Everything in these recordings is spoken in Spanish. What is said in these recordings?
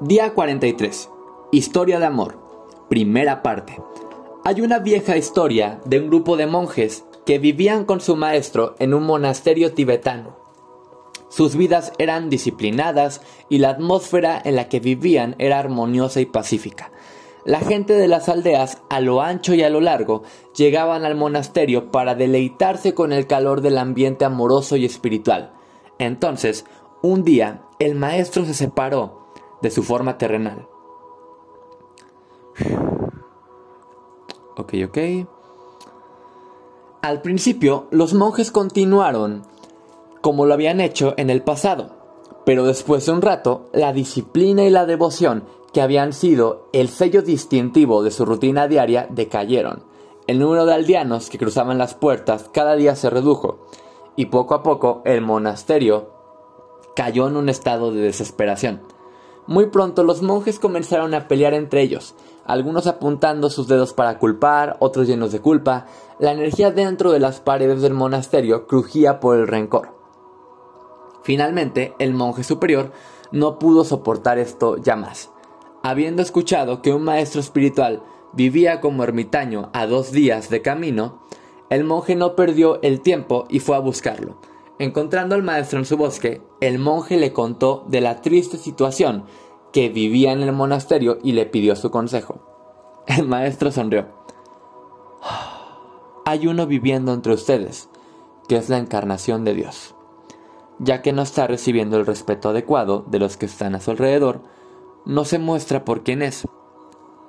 Día 43. Historia de amor. Primera parte. Hay una vieja historia de un grupo de monjes que vivían con su maestro en un monasterio tibetano. Sus vidas eran disciplinadas y la atmósfera en la que vivían era armoniosa y pacífica. La gente de las aldeas, a lo ancho y a lo largo, llegaban al monasterio para deleitarse con el calor del ambiente amoroso y espiritual. Entonces, un día, el maestro se separó de su forma terrenal. Ok, ok. Al principio, los monjes continuaron como lo habían hecho en el pasado, pero después de un rato, la disciplina y la devoción que habían sido el sello distintivo de su rutina diaria decayeron. El número de aldeanos que cruzaban las puertas cada día se redujo, y poco a poco el monasterio cayó en un estado de desesperación. Muy pronto los monjes comenzaron a pelear entre ellos, algunos apuntando sus dedos para culpar, otros llenos de culpa. La energía dentro de las paredes del monasterio crujía por el rencor. Finalmente, el monje superior no pudo soportar esto ya más. Habiendo escuchado que un maestro espiritual vivía como ermitaño a dos días de camino, el monje no perdió el tiempo y fue a buscarlo. Encontrando al maestro en su bosque, el monje le contó de la triste situación que vivía en el monasterio y le pidió su consejo. El maestro sonrió. Hay uno viviendo entre ustedes, que es la encarnación de Dios. Ya que no está recibiendo el respeto adecuado de los que están a su alrededor, no se muestra por quién es.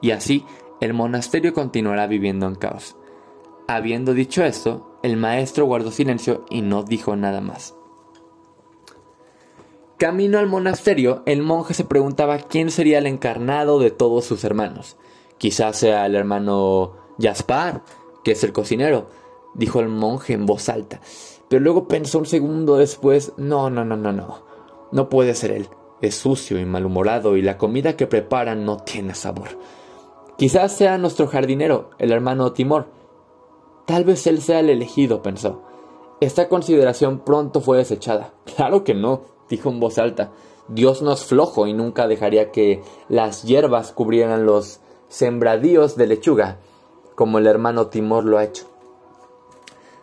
Y así el monasterio continuará viviendo en caos. Habiendo dicho esto, el maestro guardó silencio y no dijo nada más. Camino al monasterio, el monje se preguntaba quién sería el encarnado de todos sus hermanos. Quizás sea el hermano Jaspar, que es el cocinero, dijo el monje en voz alta. Pero luego pensó un segundo después, no, no, no, no, no. No puede ser él. Es sucio y malhumorado y la comida que preparan no tiene sabor. Quizás sea nuestro jardinero, el hermano Timor, Tal vez él sea el elegido, pensó. Esta consideración pronto fue desechada. Claro que no, dijo en voz alta. Dios no es flojo y nunca dejaría que las hierbas cubrieran los sembradíos de lechuga, como el hermano Timor lo ha hecho.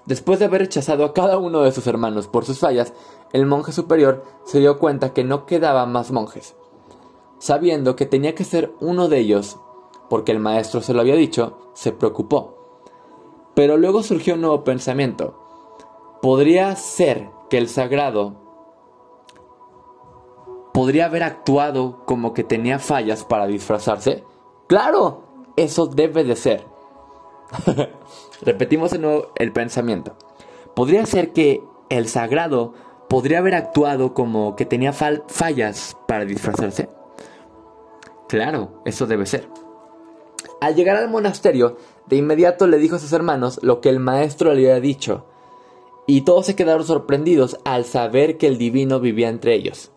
Después de haber rechazado a cada uno de sus hermanos por sus fallas, el monje superior se dio cuenta que no quedaban más monjes. Sabiendo que tenía que ser uno de ellos, porque el maestro se lo había dicho, se preocupó. Pero luego surgió un nuevo pensamiento. ¿Podría ser que el sagrado podría haber actuado como que tenía fallas para disfrazarse? Claro, eso debe de ser. Repetimos de nuevo el pensamiento. ¿Podría ser que el sagrado podría haber actuado como que tenía fallas para disfrazarse? Claro, eso debe ser. Al llegar al monasterio, de inmediato le dijo a sus hermanos lo que el maestro le había dicho, y todos se quedaron sorprendidos al saber que el divino vivía entre ellos.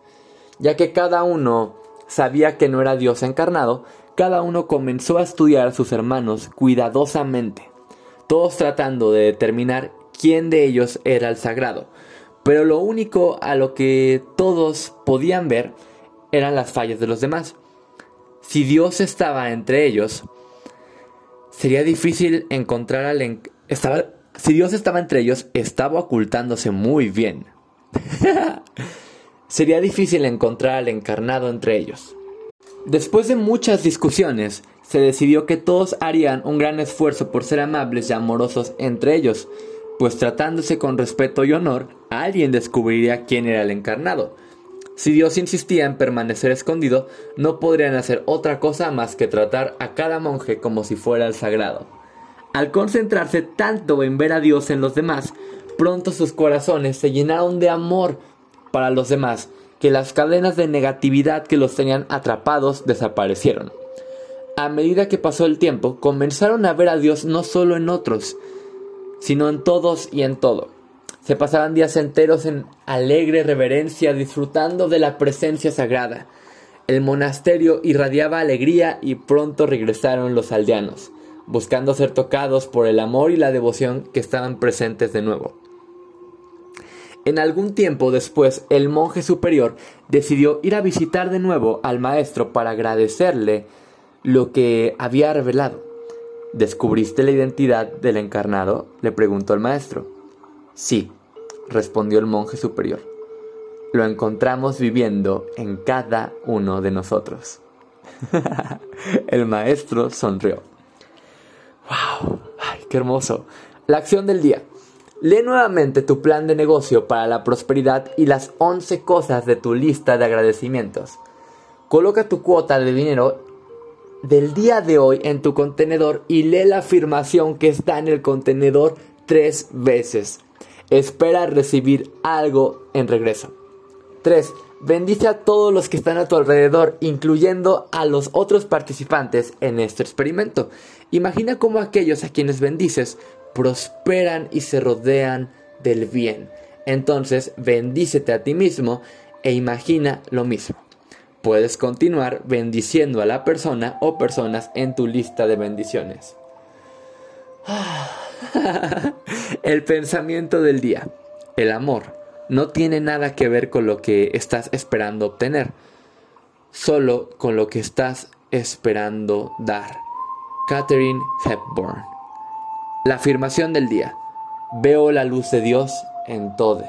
Ya que cada uno sabía que no era Dios encarnado, cada uno comenzó a estudiar a sus hermanos cuidadosamente, todos tratando de determinar quién de ellos era el sagrado. Pero lo único a lo que todos podían ver eran las fallas de los demás. Si Dios estaba entre ellos, sería difícil encontrar al... estaba... Si Dios estaba entre ellos, estaba ocultándose muy bien. sería difícil encontrar al encarnado entre ellos. Después de muchas discusiones, se decidió que todos harían un gran esfuerzo por ser amables y amorosos entre ellos, pues tratándose con respeto y honor, alguien descubriría quién era el encarnado. Si Dios insistía en permanecer escondido, no podrían hacer otra cosa más que tratar a cada monje como si fuera el sagrado. Al concentrarse tanto en ver a Dios en los demás, pronto sus corazones se llenaron de amor para los demás, que las cadenas de negatividad que los tenían atrapados desaparecieron. A medida que pasó el tiempo, comenzaron a ver a Dios no solo en otros, sino en todos y en todo. Se pasaban días enteros en alegre reverencia disfrutando de la presencia sagrada. El monasterio irradiaba alegría y pronto regresaron los aldeanos, buscando ser tocados por el amor y la devoción que estaban presentes de nuevo. En algún tiempo después, el monje superior decidió ir a visitar de nuevo al maestro para agradecerle lo que había revelado. ¿Descubriste la identidad del encarnado? le preguntó el maestro. Sí, respondió el monje superior. Lo encontramos viviendo en cada uno de nosotros. el maestro sonrió. ¡Wow! ¡Ay, qué hermoso! La acción del día. Lee nuevamente tu plan de negocio para la prosperidad y las 11 cosas de tu lista de agradecimientos. Coloca tu cuota de dinero del día de hoy en tu contenedor y lee la afirmación que está en el contenedor tres veces. Espera recibir algo en regreso. 3. Bendice a todos los que están a tu alrededor, incluyendo a los otros participantes en este experimento. Imagina cómo aquellos a quienes bendices prosperan y se rodean del bien. Entonces, bendícete a ti mismo e imagina lo mismo. Puedes continuar bendiciendo a la persona o personas en tu lista de bendiciones. El pensamiento del día. El amor no tiene nada que ver con lo que estás esperando obtener, solo con lo que estás esperando dar. Catherine Hepburn. La afirmación del día. Veo la luz de Dios en todos.